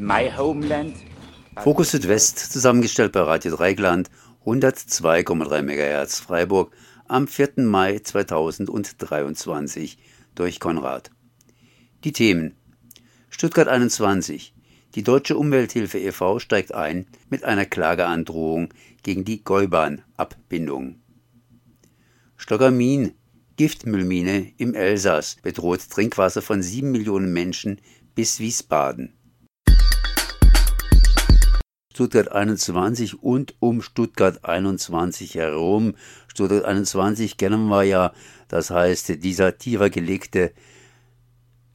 my homeland. Fokus Südwest, zusammengestellt bei Radio Dreigland, 102,3 MHz Freiburg, am 4. Mai 2023 durch Konrad. Die Themen Stuttgart 21. Die Deutsche Umwelthilfe e.V. steigt ein mit einer Klageandrohung gegen die Gäubahn-Abbindung. Stockermin, Giftmüllmine im Elsass, bedroht Trinkwasser von sieben Millionen Menschen bis Wiesbaden. Stuttgart 21 und um Stuttgart 21 herum. Stuttgart 21 kennen wir ja, das heißt dieser tiefer gelegte,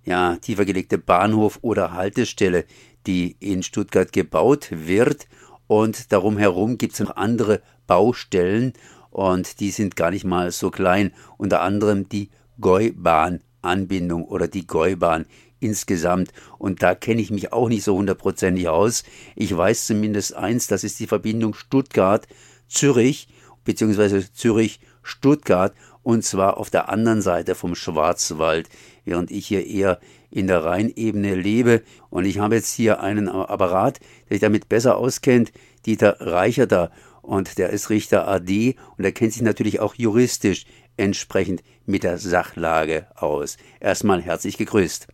ja, tiefer gelegte Bahnhof oder Haltestelle, die in Stuttgart gebaut wird. Und darum herum gibt es noch andere Baustellen. Und die sind gar nicht mal so klein, unter anderem die Gäubahn-Anbindung oder die Gäubahn insgesamt. Und da kenne ich mich auch nicht so hundertprozentig aus. Ich weiß zumindest eins, das ist die Verbindung Stuttgart-Zürich, beziehungsweise Zürich-Stuttgart, und zwar auf der anderen Seite vom Schwarzwald, während ich hier eher in der Rheinebene lebe. Und ich habe jetzt hier einen Apparat, der sich damit besser auskennt, Dieter Reicherter. Und der ist Richter AD und er kennt sich natürlich auch juristisch entsprechend mit der Sachlage aus. Erstmal herzlich gegrüßt.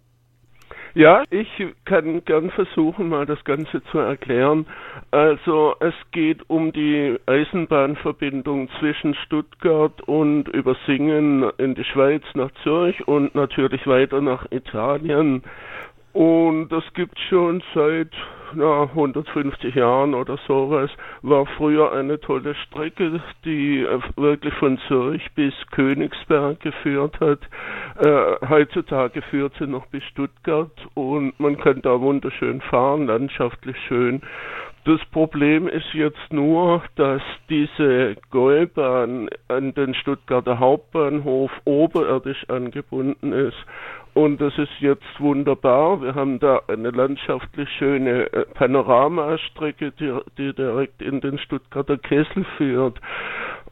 Ja, ich kann gern versuchen, mal das Ganze zu erklären. Also es geht um die Eisenbahnverbindung zwischen Stuttgart und über Singen in die Schweiz nach Zürich und natürlich weiter nach Italien. Und das gibt schon seit na, 150 Jahren oder sowas. War früher eine tolle Strecke, die äh, wirklich von Zürich bis Königsberg geführt hat. Äh, heutzutage führt sie noch bis Stuttgart und man kann da wunderschön fahren, landschaftlich schön. Das Problem ist jetzt nur, dass diese Gäubahn an den Stuttgarter Hauptbahnhof oberirdisch angebunden ist. Und das ist jetzt wunderbar. Wir haben da eine landschaftlich schöne äh, Panoramastrecke, die, die direkt in den Stuttgarter Kessel führt.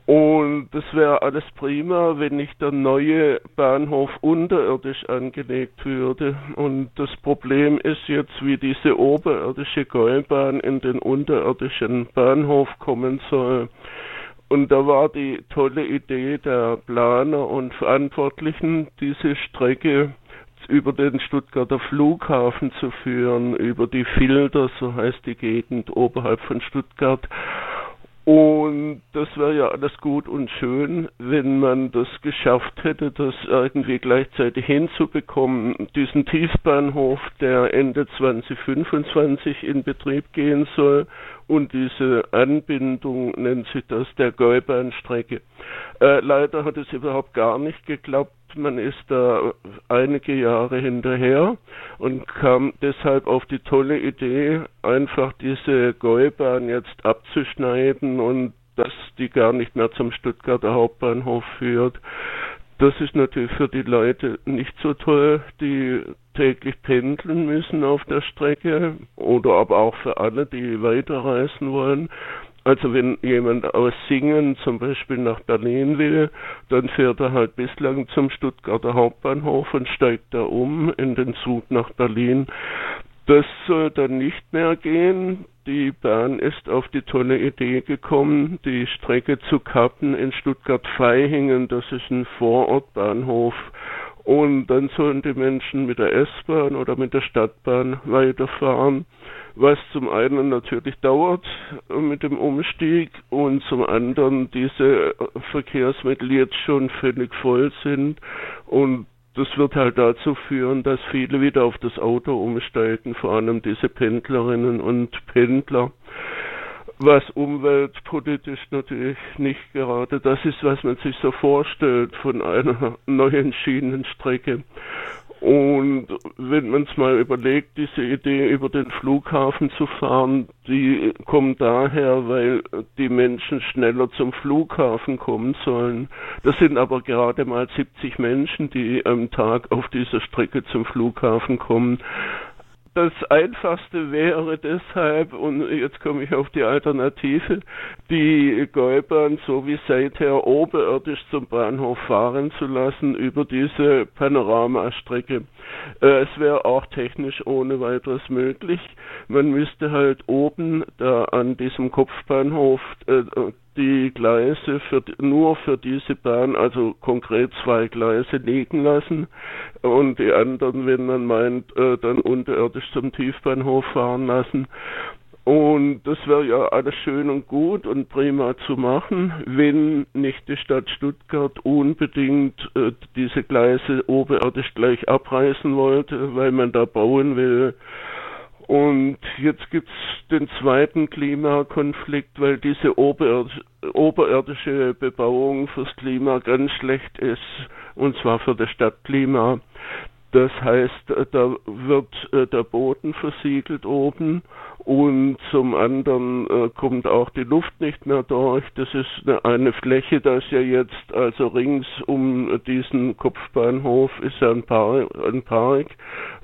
Und das wäre alles prima, wenn nicht der neue Bahnhof unterirdisch angelegt würde. Und das Problem ist jetzt, wie diese oberirdische Gäubahn in den unterirdischen Bahnhof kommen soll. Und da war die tolle Idee der Planer und Verantwortlichen, diese Strecke über den Stuttgarter Flughafen zu führen, über die Filter, so heißt die Gegend oberhalb von Stuttgart. Und das wäre ja alles gut und schön, wenn man das geschafft hätte, das irgendwie gleichzeitig hinzubekommen. Diesen Tiefbahnhof, der Ende 2025 in Betrieb gehen soll und diese Anbindung nennt sich das der Gäubahnstrecke. Äh, leider hat es überhaupt gar nicht geklappt man ist da einige Jahre hinterher und kam deshalb auf die tolle Idee, einfach diese Gäubahn jetzt abzuschneiden und dass die gar nicht mehr zum Stuttgarter Hauptbahnhof führt. Das ist natürlich für die Leute nicht so toll, die täglich pendeln müssen auf der Strecke oder aber auch für alle, die weiterreisen wollen. Also wenn jemand aus Singen zum Beispiel nach Berlin will, dann fährt er halt bislang zum Stuttgarter Hauptbahnhof und steigt da um in den Zug nach Berlin. Das soll dann nicht mehr gehen. Die Bahn ist auf die tolle Idee gekommen, die Strecke zu kappen in Stuttgart-Vaihingen. Das ist ein Vorortbahnhof. Und dann sollen die Menschen mit der S-Bahn oder mit der Stadtbahn weiterfahren was zum einen natürlich dauert mit dem Umstieg und zum anderen diese Verkehrsmittel jetzt schon völlig voll sind. Und das wird halt dazu führen, dass viele wieder auf das Auto umsteigen, vor allem diese Pendlerinnen und Pendler, was umweltpolitisch natürlich nicht gerade das ist, was man sich so vorstellt von einer neuen Schienenstrecke. Und wenn man es mal überlegt, diese Idee über den Flughafen zu fahren, die kommt daher, weil die Menschen schneller zum Flughafen kommen sollen. Das sind aber gerade mal 70 Menschen, die am Tag auf dieser Strecke zum Flughafen kommen. Das Einfachste wäre deshalb, und jetzt komme ich auf die Alternative, die Gäubahn so wie seither oberirdisch zum Bahnhof fahren zu lassen über diese Panoramastrecke. Äh, es wäre auch technisch ohne weiteres möglich. Man müsste halt oben da an diesem Kopfbahnhof äh, die Gleise für, nur für diese Bahn, also konkret zwei Gleise liegen lassen und die anderen, wenn man meint, äh, dann unterirdisch zum Tiefbahnhof fahren lassen. Und das wäre ja alles schön und gut und prima zu machen, wenn nicht die Stadt Stuttgart unbedingt äh, diese Gleise oberirdisch gleich abreißen wollte, weil man da bauen will. Und jetzt gibt's den zweiten Klimakonflikt, weil diese oberirdische Bebauung fürs Klima ganz schlecht ist, und zwar für das Stadtklima. Das heißt, äh, da wird äh, der Boden versiegelt oben und zum anderen äh, kommt auch die Luft nicht mehr durch. Das ist eine, eine Fläche, das ja jetzt also rings um diesen Kopfbahnhof ist ein Park, ein Park,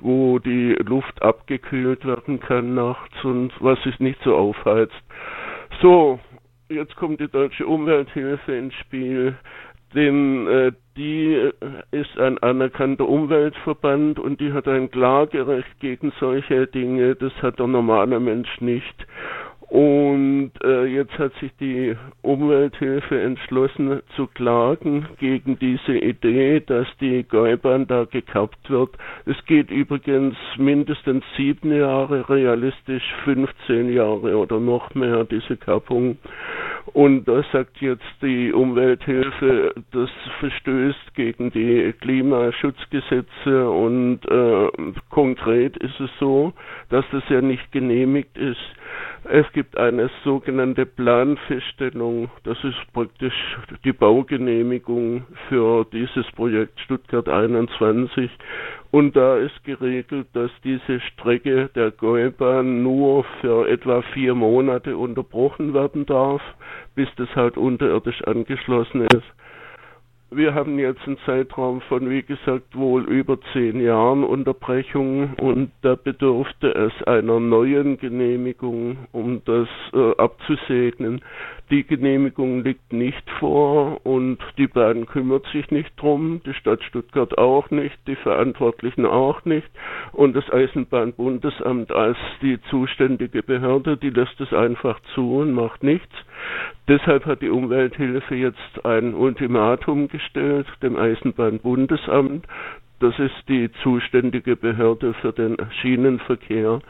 wo die Luft abgekühlt werden kann nachts und was sich nicht so aufheizt. So, jetzt kommt die deutsche Umwelthilfe ins Spiel denn äh, die äh, ist ein anerkannter Umweltverband und die hat ein Klagerecht gegen solche Dinge. Das hat der normale Mensch nicht. Und äh, jetzt hat sich die Umwelthilfe entschlossen zu klagen gegen diese Idee, dass die Gäubahn da gekappt wird. Es geht übrigens mindestens sieben Jahre, realistisch 15 Jahre oder noch mehr, diese Kappung. Und da sagt jetzt die Umwelthilfe, das verstößt gegen die Klimaschutzgesetze und äh, konkret ist es so, dass das ja nicht genehmigt ist. Es gibt eine sogenannte Planfeststellung, das ist praktisch die Baugenehmigung für dieses Projekt Stuttgart 21 und da ist geregelt, dass diese Strecke der Gäubahn nur für etwa vier Monate unterbrochen werden darf, bis das halt unterirdisch angeschlossen ist. Wir haben jetzt einen Zeitraum von, wie gesagt, wohl über zehn Jahren Unterbrechung und da bedurfte es einer neuen Genehmigung, um das äh, abzusegnen. Die Genehmigung liegt nicht vor und die Bahn kümmert sich nicht drum, die Stadt Stuttgart auch nicht, die Verantwortlichen auch nicht und das Eisenbahnbundesamt als die zuständige Behörde, die lässt es einfach zu und macht nichts. Deshalb hat die Umwelthilfe jetzt ein Ultimatum gestellt dem Eisenbahnbundesamt. Das ist die zuständige Behörde für den Schienenverkehr.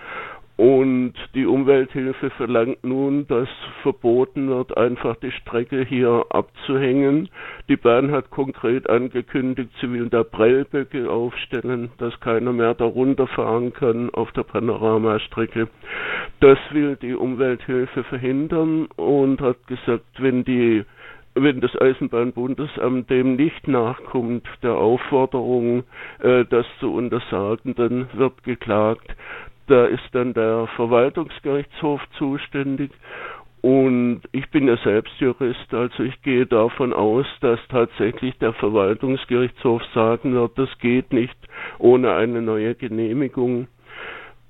Und die Umwelthilfe verlangt nun, dass verboten wird, einfach die Strecke hier abzuhängen. Die Bahn hat konkret angekündigt, sie will da Prellböcke aufstellen, dass keiner mehr da runterfahren kann auf der Panoramastrecke. Das will die Umwelthilfe verhindern und hat gesagt, wenn die wenn das Eisenbahnbundesamt dem nicht nachkommt, der Aufforderung, äh, das zu untersagen, dann wird geklagt. Da ist dann der Verwaltungsgerichtshof zuständig. Und ich bin ja selbst Jurist, also ich gehe davon aus, dass tatsächlich der Verwaltungsgerichtshof sagen wird, das geht nicht ohne eine neue Genehmigung.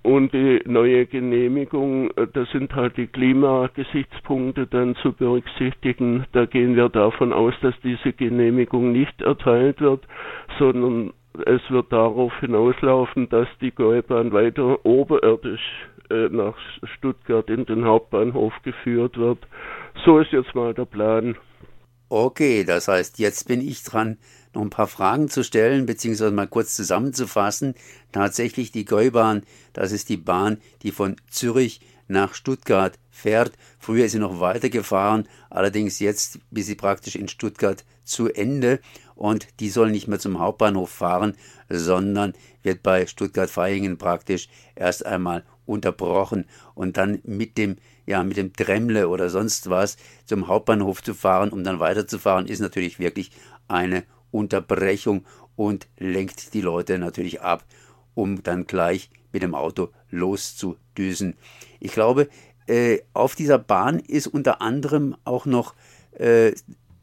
Und die neue Genehmigung, äh, das sind halt die Klimagesichtspunkte dann zu berücksichtigen. Da gehen wir davon aus, dass diese Genehmigung nicht erteilt wird, sondern es wird darauf hinauslaufen, dass die Gäubahn weiter oberirdisch äh, nach Stuttgart in den Hauptbahnhof geführt wird. So ist jetzt mal der Plan. Okay, das heißt, jetzt bin ich dran, noch ein paar Fragen zu stellen, beziehungsweise mal kurz zusammenzufassen. Tatsächlich die Gäubahn, das ist die Bahn, die von Zürich nach Stuttgart fährt. Früher ist sie noch weitergefahren, allerdings jetzt bis sie praktisch in Stuttgart zu Ende und die soll nicht mehr zum Hauptbahnhof fahren, sondern wird bei Stuttgart-Vaihingen praktisch erst einmal unterbrochen und dann mit dem ja mit dem Dremle oder sonst was zum Hauptbahnhof zu fahren, um dann weiterzufahren, ist natürlich wirklich eine Unterbrechung und lenkt die Leute natürlich ab, um dann gleich mit dem Auto loszudüsen. Ich glaube, äh, auf dieser Bahn ist unter anderem auch noch, äh,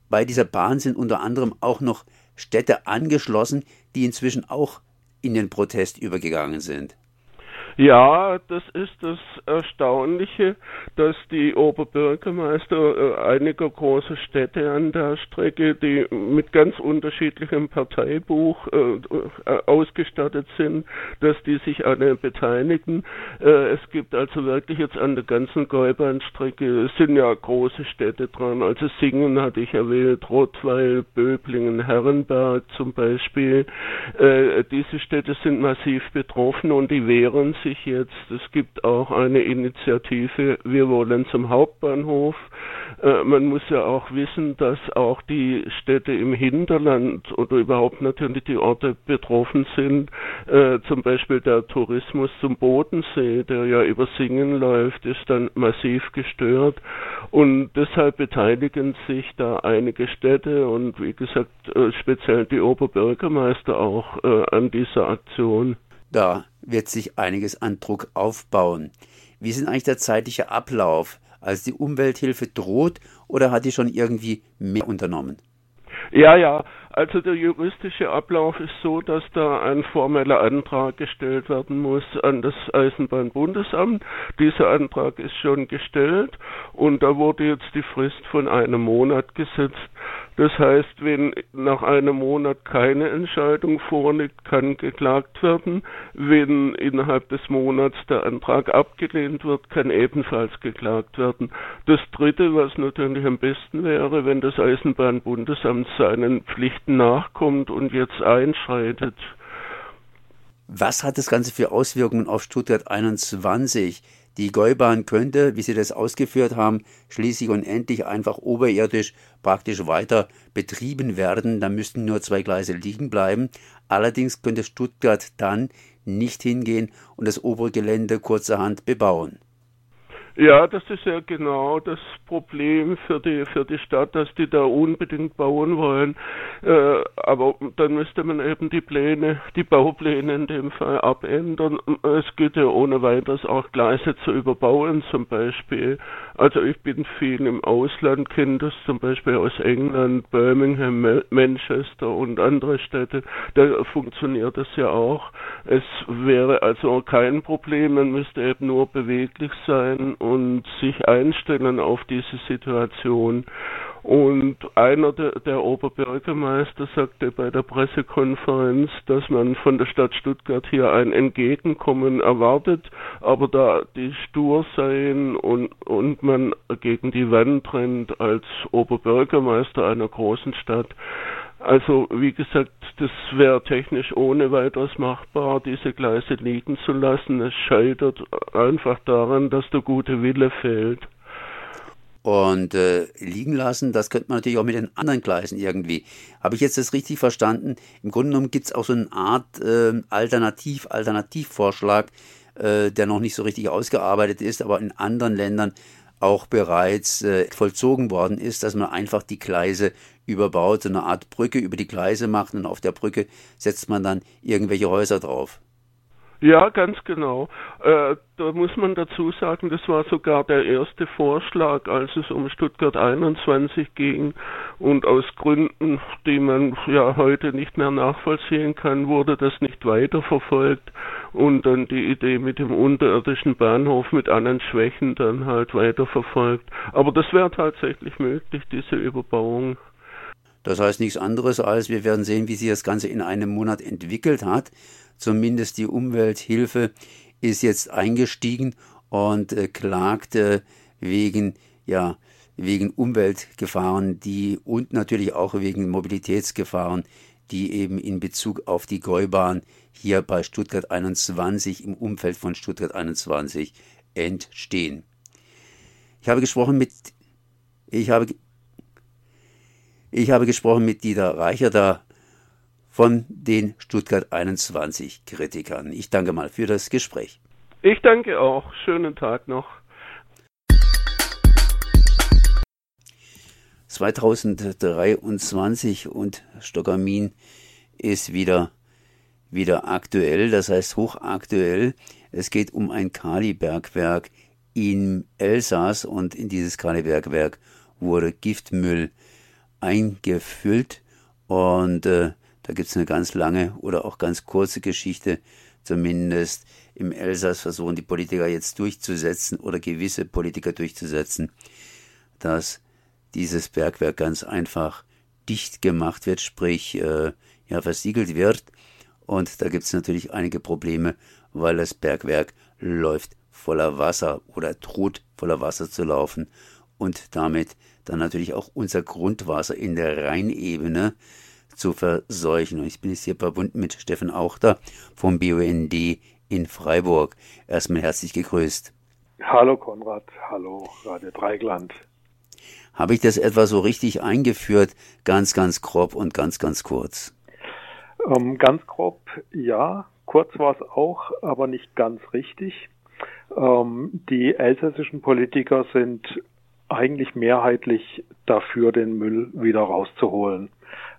bei dieser Bahn sind unter anderem auch noch Städte angeschlossen, die inzwischen auch in den Protest übergegangen sind. Ja, das ist das Erstaunliche, dass die Oberbürgermeister äh, einiger großer Städte an der Strecke, die mit ganz unterschiedlichem Parteibuch äh, äh, ausgestattet sind, dass die sich alle beteiligen. Es gibt also wirklich jetzt an der ganzen Gäubahnstrecke, es sind ja große Städte dran, also Singen hatte ich erwähnt, Rottweil, Böblingen, Herrenberg zum Beispiel. Diese Städte sind massiv betroffen und die wehren sich sich jetzt, es gibt auch eine Initiative, wir wollen zum Hauptbahnhof. Äh, man muss ja auch wissen, dass auch die Städte im Hinterland oder überhaupt natürlich die Orte betroffen sind. Äh, zum Beispiel der Tourismus zum Bodensee, der ja über Singen läuft, ist dann massiv gestört. Und deshalb beteiligen sich da einige Städte und wie gesagt äh, speziell die Oberbürgermeister auch an dieser Aktion. Da wird sich einiges an Druck aufbauen. Wie ist denn eigentlich der zeitliche Ablauf? Also die Umwelthilfe droht oder hat die schon irgendwie mehr unternommen? Ja, ja. Also der juristische Ablauf ist so, dass da ein formeller Antrag gestellt werden muss an das Eisenbahnbundesamt. Dieser Antrag ist schon gestellt und da wurde jetzt die Frist von einem Monat gesetzt. Das heißt, wenn nach einem Monat keine Entscheidung vorliegt, kann geklagt werden. Wenn innerhalb des Monats der Antrag abgelehnt wird, kann ebenfalls geklagt werden. Das Dritte, was natürlich am besten wäre, wenn das Eisenbahnbundesamt seinen Pflichten nachkommt und jetzt einschreitet. Was hat das Ganze für Auswirkungen auf Stuttgart 21? Die Gäubahn könnte, wie Sie das ausgeführt haben, schließlich und endlich einfach oberirdisch praktisch weiter betrieben werden. Da müssten nur zwei Gleise liegen bleiben. Allerdings könnte Stuttgart dann nicht hingehen und das obere Gelände kurzerhand bebauen. Ja, das ist ja genau das Problem für die für die Stadt, dass die da unbedingt bauen wollen. Äh, aber dann müsste man eben die Pläne, die Baupläne in dem Fall abändern. Es geht ja ohne weiteres auch Gleise zu überbauen zum Beispiel. Also ich bin viel im Ausland, kenne das zum Beispiel aus England, Birmingham, Manchester und andere Städte. Da funktioniert das ja auch. Es wäre also kein Problem, man müsste eben nur beweglich sein und sich einstellen auf diese Situation. Und einer der, der, Oberbürgermeister sagte bei der Pressekonferenz, dass man von der Stadt Stuttgart hier ein Entgegenkommen erwartet, aber da die stur seien und, und man gegen die Wand rennt als Oberbürgermeister einer großen Stadt, also wie gesagt, das wäre technisch ohne weiteres machbar, diese Gleise liegen zu lassen. Es scheitert einfach daran, dass der gute Wille fehlt. Und äh, liegen lassen, das könnte man natürlich auch mit den anderen Gleisen irgendwie. Habe ich jetzt das richtig verstanden? Im Grunde genommen gibt es auch so eine Art äh, Alternativ, Alternativvorschlag, äh, der noch nicht so richtig ausgearbeitet ist, aber in anderen Ländern auch bereits äh, vollzogen worden ist, dass man einfach die Gleise überbaut, so eine Art Brücke über die Gleise macht und auf der Brücke setzt man dann irgendwelche Häuser drauf. Ja, ganz genau. Äh, da muss man dazu sagen, das war sogar der erste Vorschlag, als es um Stuttgart 21 ging. Und aus Gründen, die man ja heute nicht mehr nachvollziehen kann, wurde das nicht weiterverfolgt. Und dann die Idee mit dem unterirdischen Bahnhof mit allen Schwächen dann halt weiterverfolgt. Aber das wäre tatsächlich möglich, diese Überbauung. Das heißt nichts anderes als, wir werden sehen, wie sich das Ganze in einem Monat entwickelt hat. Zumindest die Umwelthilfe ist jetzt eingestiegen und äh, klagt äh, wegen, ja, wegen Umweltgefahren, die und natürlich auch wegen Mobilitätsgefahren, die eben in Bezug auf die Gäubahn hier bei Stuttgart 21 im Umfeld von Stuttgart 21 entstehen. Ich habe gesprochen mit ich habe ich habe gesprochen mit Dieter Reicher da von den Stuttgart 21 Kritikern. Ich danke mal für das Gespräch. Ich danke auch. Schönen Tag noch. 2023 und Stockermin ist wieder, wieder aktuell, das heißt hochaktuell. Es geht um ein Kalibergwerk im Elsass und in dieses Kalibergwerk wurde Giftmüll eingefüllt und äh, da gibt es eine ganz lange oder auch ganz kurze Geschichte zumindest im Elsass versuchen die Politiker jetzt durchzusetzen oder gewisse Politiker durchzusetzen, dass dieses Bergwerk ganz einfach dicht gemacht wird, sprich äh, ja versiegelt wird. Und da gibt es natürlich einige Probleme, weil das Bergwerk läuft voller Wasser oder droht voller Wasser zu laufen und damit dann natürlich auch unser Grundwasser in der Rheinebene zu verseuchen. Und ich bin jetzt hier verbunden mit Steffen Auchter vom BUND in Freiburg. Erstmal herzlich gegrüßt. Hallo Konrad, hallo Radio Dreigland. Habe ich das etwa so richtig eingeführt? Ganz, ganz grob und ganz, ganz kurz. Ähm, ganz grob, ja. Kurz war es auch, aber nicht ganz richtig. Ähm, die elsässischen Politiker sind eigentlich mehrheitlich dafür, den Müll wieder rauszuholen.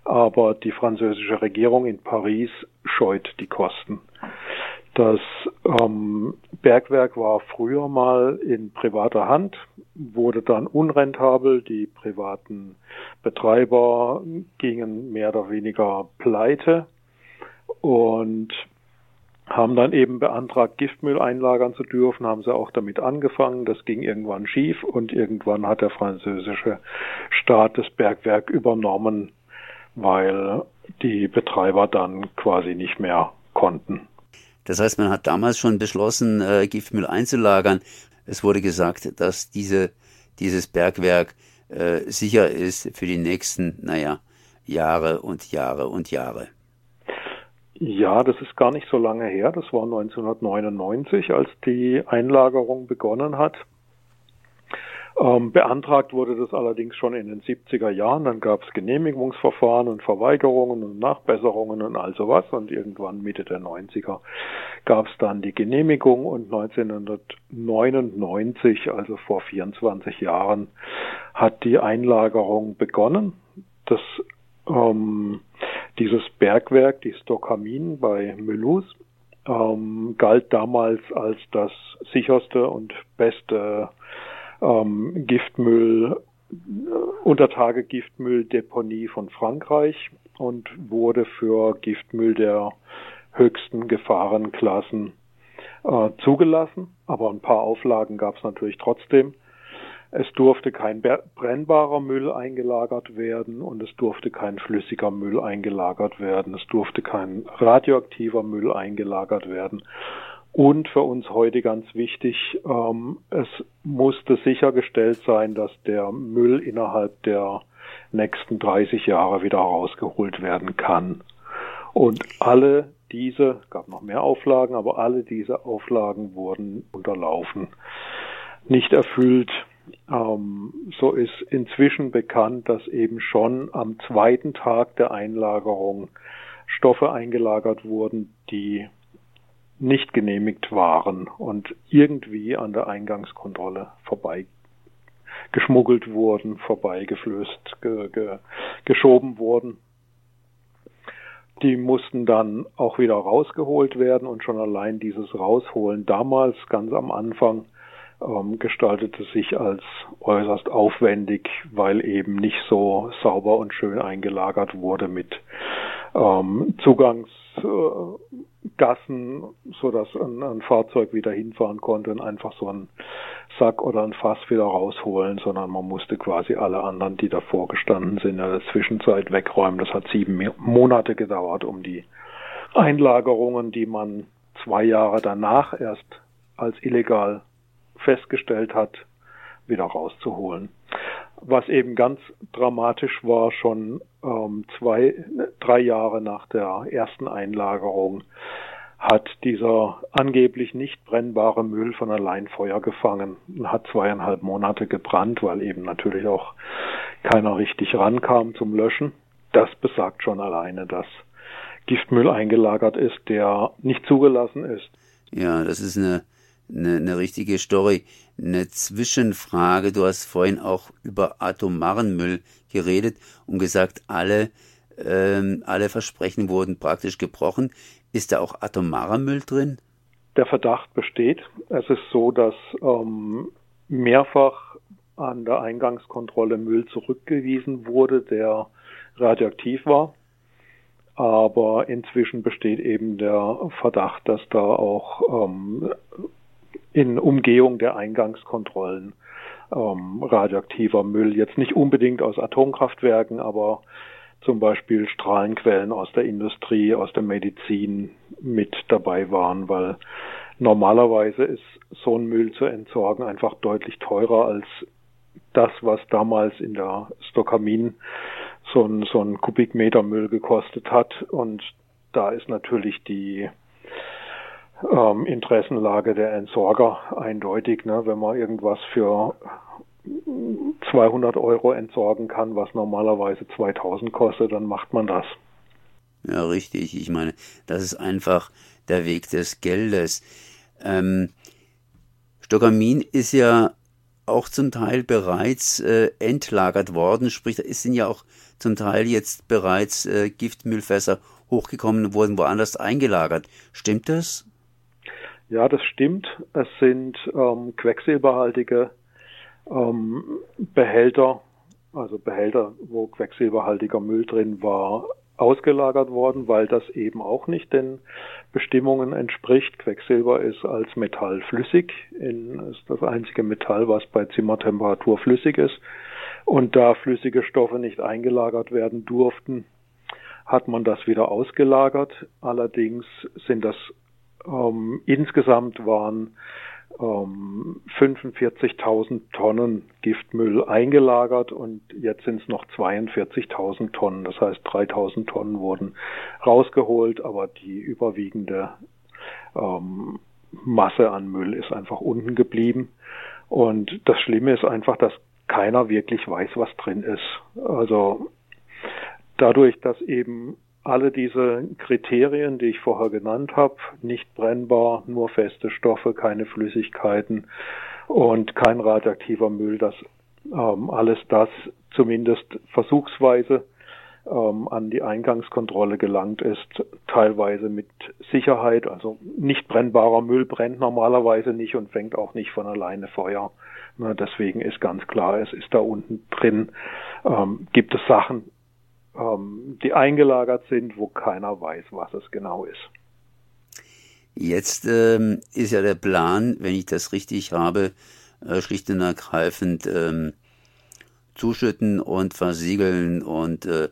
Aber die französische Regierung in Paris scheut die Kosten. Das ähm, Bergwerk war früher mal in privater Hand, wurde dann unrentabel. Die privaten Betreiber gingen mehr oder weniger pleite und haben dann eben beantragt, Giftmüll einlagern zu dürfen, haben sie auch damit angefangen. Das ging irgendwann schief und irgendwann hat der französische Staat das Bergwerk übernommen, weil die Betreiber dann quasi nicht mehr konnten. Das heißt, man hat damals schon beschlossen, äh, Giftmüll einzulagern. Es wurde gesagt, dass diese, dieses Bergwerk äh, sicher ist für die nächsten, naja, Jahre und Jahre und Jahre. Ja, das ist gar nicht so lange her. Das war 1999, als die Einlagerung begonnen hat. Ähm, beantragt wurde das allerdings schon in den 70er Jahren. Dann gab es Genehmigungsverfahren und Verweigerungen und Nachbesserungen und all sowas. Und irgendwann Mitte der 90er gab es dann die Genehmigung und 1999, also vor 24 Jahren, hat die Einlagerung begonnen. Das ähm, dieses Bergwerk, die Stockamin bei Mulhouse, ähm, galt damals als das sicherste und beste ähm, Giftmüll, äh, Untertage-Giftmülldeponie von Frankreich und wurde für Giftmüll der höchsten Gefahrenklassen äh, zugelassen. Aber ein paar Auflagen gab es natürlich trotzdem. Es durfte kein brennbarer Müll eingelagert werden und es durfte kein flüssiger Müll eingelagert werden. Es durfte kein radioaktiver Müll eingelagert werden. Und für uns heute ganz wichtig, ähm, es musste sichergestellt sein, dass der Müll innerhalb der nächsten 30 Jahre wieder rausgeholt werden kann. Und alle diese, gab noch mehr Auflagen, aber alle diese Auflagen wurden unterlaufen, nicht erfüllt. Ähm, so ist inzwischen bekannt, dass eben schon am zweiten Tag der Einlagerung Stoffe eingelagert wurden, die nicht genehmigt waren und irgendwie an der Eingangskontrolle vorbei geschmuggelt wurden, vorbeigeflößt, ge, ge, geschoben wurden. Die mussten dann auch wieder rausgeholt werden und schon allein dieses Rausholen damals ganz am Anfang ähm, gestaltete sich als äußerst aufwendig, weil eben nicht so sauber und schön eingelagert wurde mit ähm, Zugangsgassen, äh, so dass ein, ein, Fahrzeug wieder hinfahren konnte und einfach so einen Sack oder ein Fass wieder rausholen, sondern man musste quasi alle anderen, die davor gestanden sind, in der Zwischenzeit wegräumen. Das hat sieben Monate gedauert, um die Einlagerungen, die man zwei Jahre danach erst als illegal festgestellt hat, wieder rauszuholen. Was eben ganz dramatisch war, schon ähm, zwei, drei Jahre nach der ersten Einlagerung hat dieser angeblich nicht brennbare Müll von allein Feuer gefangen und hat zweieinhalb Monate gebrannt, weil eben natürlich auch keiner richtig rankam zum Löschen. Das besagt schon alleine, dass Giftmüll eingelagert ist, der nicht zugelassen ist. Ja, das ist eine eine, eine richtige Story. Eine Zwischenfrage. Du hast vorhin auch über atomaren Müll geredet und gesagt, alle, ähm, alle Versprechen wurden praktisch gebrochen. Ist da auch atomarer Müll drin? Der Verdacht besteht. Es ist so, dass ähm, mehrfach an der Eingangskontrolle Müll zurückgewiesen wurde, der radioaktiv war. aber inzwischen besteht eben der Verdacht, dass da auch ähm, in Umgehung der Eingangskontrollen ähm, radioaktiver Müll jetzt nicht unbedingt aus Atomkraftwerken, aber zum Beispiel Strahlenquellen aus der Industrie, aus der Medizin mit dabei waren, weil normalerweise ist so ein Müll zu entsorgen einfach deutlich teurer als das, was damals in der Stockamin so ein, so ein Kubikmeter Müll gekostet hat. Und da ist natürlich die ähm, Interessenlage der Entsorger eindeutig. Ne? Wenn man irgendwas für 200 Euro entsorgen kann, was normalerweise 2000 kostet, dann macht man das. Ja, richtig. Ich meine, das ist einfach der Weg des Geldes. Ähm, Stockamin ist ja auch zum Teil bereits äh, entlagert worden, sprich, es sind ja auch zum Teil jetzt bereits äh, Giftmüllfässer hochgekommen und wurden woanders eingelagert. Stimmt das? Ja, das stimmt. Es sind ähm, quecksilberhaltige ähm, Behälter, also Behälter, wo quecksilberhaltiger Müll drin war, ausgelagert worden, weil das eben auch nicht den Bestimmungen entspricht. Quecksilber ist als Metall flüssig, in, ist das einzige Metall, was bei Zimmertemperatur flüssig ist. Und da flüssige Stoffe nicht eingelagert werden durften, hat man das wieder ausgelagert. Allerdings sind das ähm, insgesamt waren ähm, 45.000 Tonnen Giftmüll eingelagert und jetzt sind es noch 42.000 Tonnen. Das heißt, 3.000 Tonnen wurden rausgeholt, aber die überwiegende ähm, Masse an Müll ist einfach unten geblieben. Und das Schlimme ist einfach, dass keiner wirklich weiß, was drin ist. Also dadurch, dass eben alle diese Kriterien, die ich vorher genannt habe, nicht brennbar, nur feste Stoffe, keine Flüssigkeiten und kein radioaktiver Müll, dass ähm, alles das zumindest versuchsweise ähm, an die Eingangskontrolle gelangt ist, teilweise mit Sicherheit. Also nicht brennbarer Müll brennt normalerweise nicht und fängt auch nicht von alleine Feuer. Na, deswegen ist ganz klar, es ist da unten drin, ähm, gibt es Sachen, ähm, die eingelagert sind, wo keiner weiß, was es genau ist. Jetzt ähm, ist ja der Plan, wenn ich das richtig habe, äh, schlicht und ergreifend ähm, zuschütten und versiegeln und äh,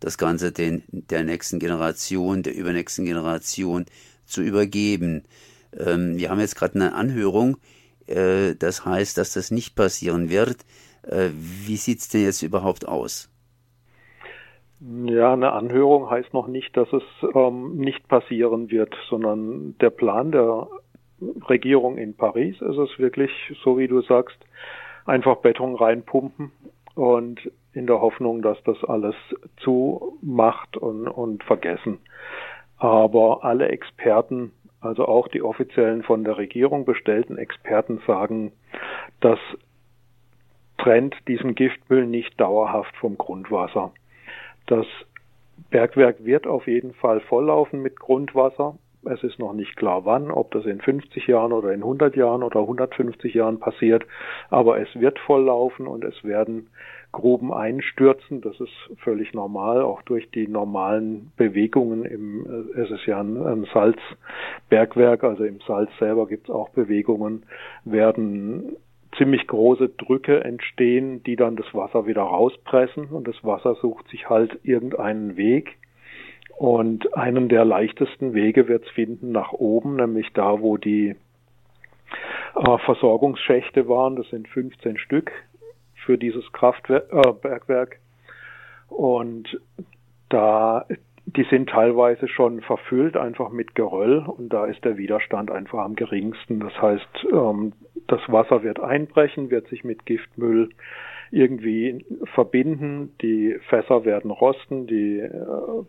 das Ganze den, der nächsten Generation, der übernächsten Generation zu übergeben. Ähm, wir haben jetzt gerade eine Anhörung, äh, das heißt, dass das nicht passieren wird. Äh, wie sieht's denn jetzt überhaupt aus? Ja, eine Anhörung heißt noch nicht, dass es ähm, nicht passieren wird, sondern der Plan der Regierung in Paris ist es wirklich, so wie du sagst, einfach Beton reinpumpen und in der Hoffnung, dass das alles zumacht und, und vergessen. Aber alle Experten, also auch die offiziellen von der Regierung bestellten Experten sagen, das trennt diesen Giftmüll nicht dauerhaft vom Grundwasser. Das Bergwerk wird auf jeden Fall volllaufen mit Grundwasser. Es ist noch nicht klar wann, ob das in 50 Jahren oder in 100 Jahren oder 150 Jahren passiert, aber es wird volllaufen und es werden Gruben einstürzen. Das ist völlig normal, auch durch die normalen Bewegungen im, äh, es ist ja ein, ein Salzbergwerk, also im Salz selber gibt es auch Bewegungen, werden ziemlich große Drücke entstehen, die dann das Wasser wieder rauspressen und das Wasser sucht sich halt irgendeinen Weg. Und einen der leichtesten Wege wird es finden nach oben, nämlich da, wo die äh, Versorgungsschächte waren. Das sind 15 Stück für dieses Kraftwerk. Äh, und da die sind teilweise schon verfüllt einfach mit Geröll und da ist der Widerstand einfach am geringsten. Das heißt, ähm, das Wasser wird einbrechen, wird sich mit Giftmüll irgendwie verbinden, die Fässer werden rosten, die äh,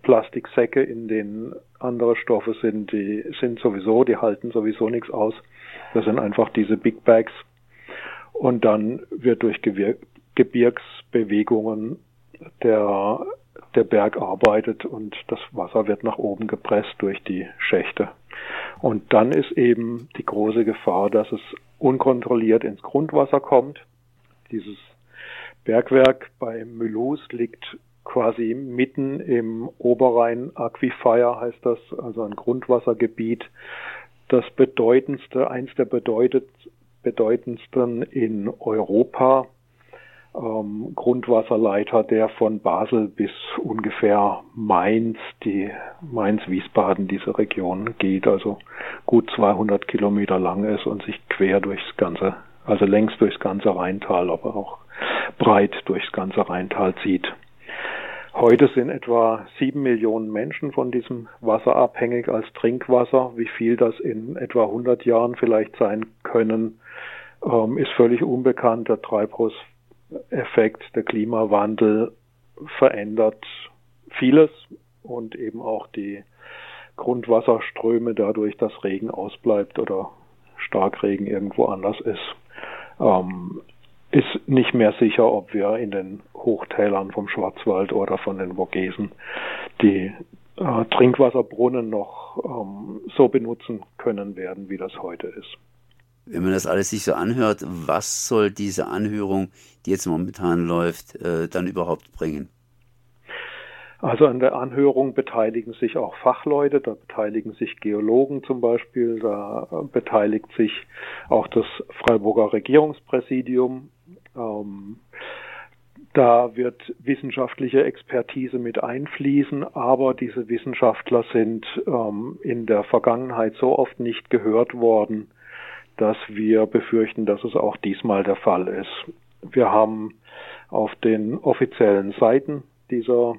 Plastiksäcke, in denen andere Stoffe sind, die sind sowieso, die halten sowieso nichts aus. Das sind einfach diese Big Bags. Und dann wird durch Gebirgsbewegungen der der Berg arbeitet und das Wasser wird nach oben gepresst durch die Schächte. Und dann ist eben die große Gefahr, dass es unkontrolliert ins Grundwasser kommt. Dieses Bergwerk bei Mulhouse liegt quasi mitten im Oberrhein Aquifer heißt das, also ein Grundwassergebiet, das bedeutendste, eins der bedeutet, bedeutendsten in Europa. Ähm, Grundwasserleiter, der von Basel bis ungefähr Mainz, die Mainz-Wiesbaden, diese Region geht, also gut 200 Kilometer lang ist und sich quer durchs ganze, also längs durchs ganze Rheintal, aber auch breit durchs ganze Rheintal zieht. Heute sind etwa sieben Millionen Menschen von diesem Wasser abhängig als Trinkwasser. Wie viel das in etwa 100 Jahren vielleicht sein können, ähm, ist völlig unbekannt. Der Treibhauseffekt, der Klimawandel verändert vieles und eben auch die Grundwasserströme dadurch, dass Regen ausbleibt oder Starkregen irgendwo anders ist. Ähm, ist nicht mehr sicher, ob wir in den Hochtälern vom Schwarzwald oder von den Vogesen die äh, Trinkwasserbrunnen noch ähm, so benutzen können werden, wie das heute ist. Wenn man das alles sich so anhört, was soll diese Anhörung, die jetzt momentan läuft, äh, dann überhaupt bringen? Also an der Anhörung beteiligen sich auch Fachleute, da beteiligen sich Geologen zum Beispiel, da beteiligt sich auch das Freiburger Regierungspräsidium. Ähm, da wird wissenschaftliche Expertise mit einfließen, aber diese Wissenschaftler sind ähm, in der Vergangenheit so oft nicht gehört worden, dass wir befürchten, dass es auch diesmal der Fall ist. Wir haben auf den offiziellen Seiten dieser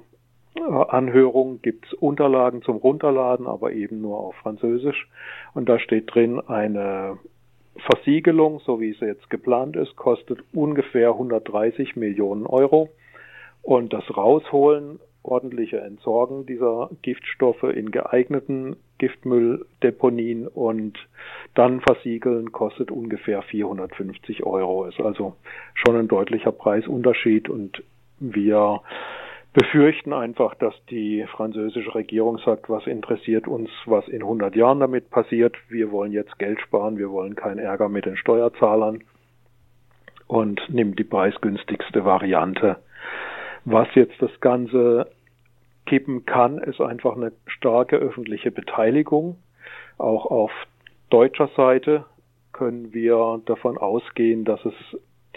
Anhörung gibt's Unterlagen zum Runterladen, aber eben nur auf Französisch. Und da steht drin, eine Versiegelung, so wie sie jetzt geplant ist, kostet ungefähr 130 Millionen Euro. Und das Rausholen, ordentliche Entsorgen dieser Giftstoffe in geeigneten Giftmülldeponien und dann versiegeln kostet ungefähr 450 Euro. Ist also schon ein deutlicher Preisunterschied und wir befürchten einfach, dass die französische Regierung sagt, was interessiert uns, was in 100 Jahren damit passiert. Wir wollen jetzt Geld sparen, wir wollen keinen Ärger mit den Steuerzahlern und nimmt die preisgünstigste Variante. Was jetzt das Ganze kippen kann, ist einfach eine starke öffentliche Beteiligung. Auch auf deutscher Seite können wir davon ausgehen, dass es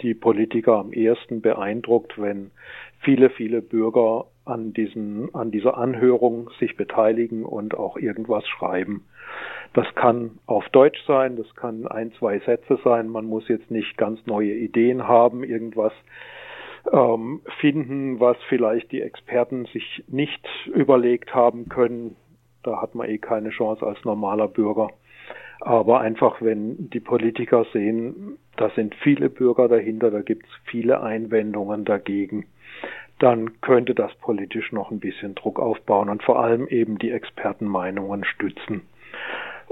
die Politiker am ehesten beeindruckt, wenn viele, viele Bürger an diesen, an dieser Anhörung sich beteiligen und auch irgendwas schreiben. Das kann auf Deutsch sein, das kann ein, zwei Sätze sein. Man muss jetzt nicht ganz neue Ideen haben, irgendwas ähm, finden, was vielleicht die Experten sich nicht überlegt haben können. Da hat man eh keine Chance als normaler Bürger. Aber einfach, wenn die Politiker sehen, da sind viele Bürger dahinter, da gibt es viele Einwendungen dagegen, dann könnte das politisch noch ein bisschen Druck aufbauen und vor allem eben die Expertenmeinungen stützen.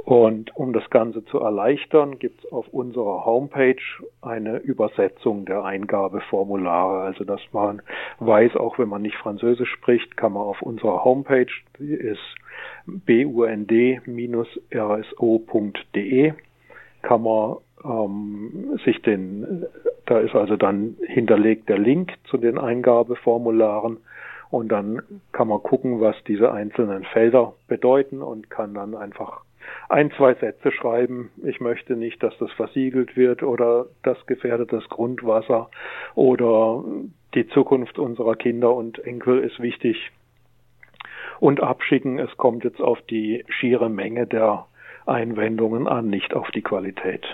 Und um das Ganze zu erleichtern, gibt es auf unserer Homepage eine Übersetzung der Eingabeformulare. Also dass man weiß, auch wenn man nicht Französisch spricht, kann man auf unserer Homepage, die ist bund-rso.de, kann man ähm, sich den, da ist also dann hinterlegt der Link zu den Eingabeformularen und dann kann man gucken, was diese einzelnen Felder bedeuten und kann dann einfach ein, zwei Sätze schreiben. Ich möchte nicht, dass das versiegelt wird oder das gefährdet das Grundwasser oder die Zukunft unserer Kinder und Enkel ist wichtig. Und abschicken, es kommt jetzt auf die schiere Menge der Einwendungen an, nicht auf die Qualität.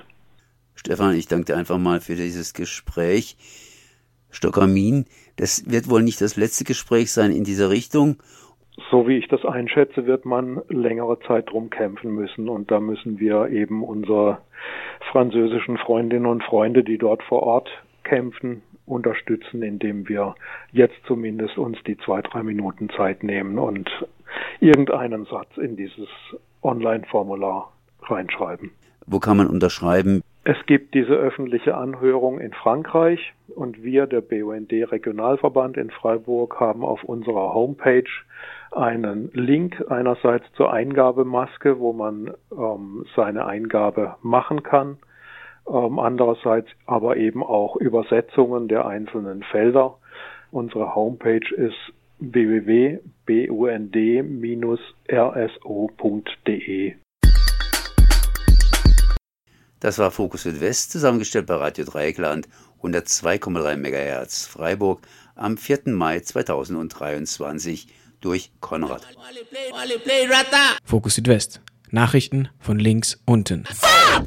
Stefan, ich danke dir einfach mal für dieses Gespräch. Stockamin, das wird wohl nicht das letzte Gespräch sein in dieser Richtung. So wie ich das einschätze, wird man längere Zeit drum kämpfen müssen. Und da müssen wir eben unsere französischen Freundinnen und Freunde, die dort vor Ort kämpfen, unterstützen, indem wir jetzt zumindest uns die zwei, drei Minuten Zeit nehmen und irgendeinen Satz in dieses Online-Formular reinschreiben. Wo kann man unterschreiben? Es gibt diese öffentliche Anhörung in Frankreich und wir, der BUND Regionalverband in Freiburg, haben auf unserer Homepage einen Link einerseits zur Eingabemaske, wo man ähm, seine Eingabe machen kann, ähm, andererseits aber eben auch Übersetzungen der einzelnen Felder. Unsere Homepage ist www.bund-rso.de. Das war Fokus Südwest, zusammengestellt bei Radio Dreieckland 102,3 MHz Freiburg am 4. Mai 2023 durch Konrad. Fokus Südwest. Nachrichten von links unten.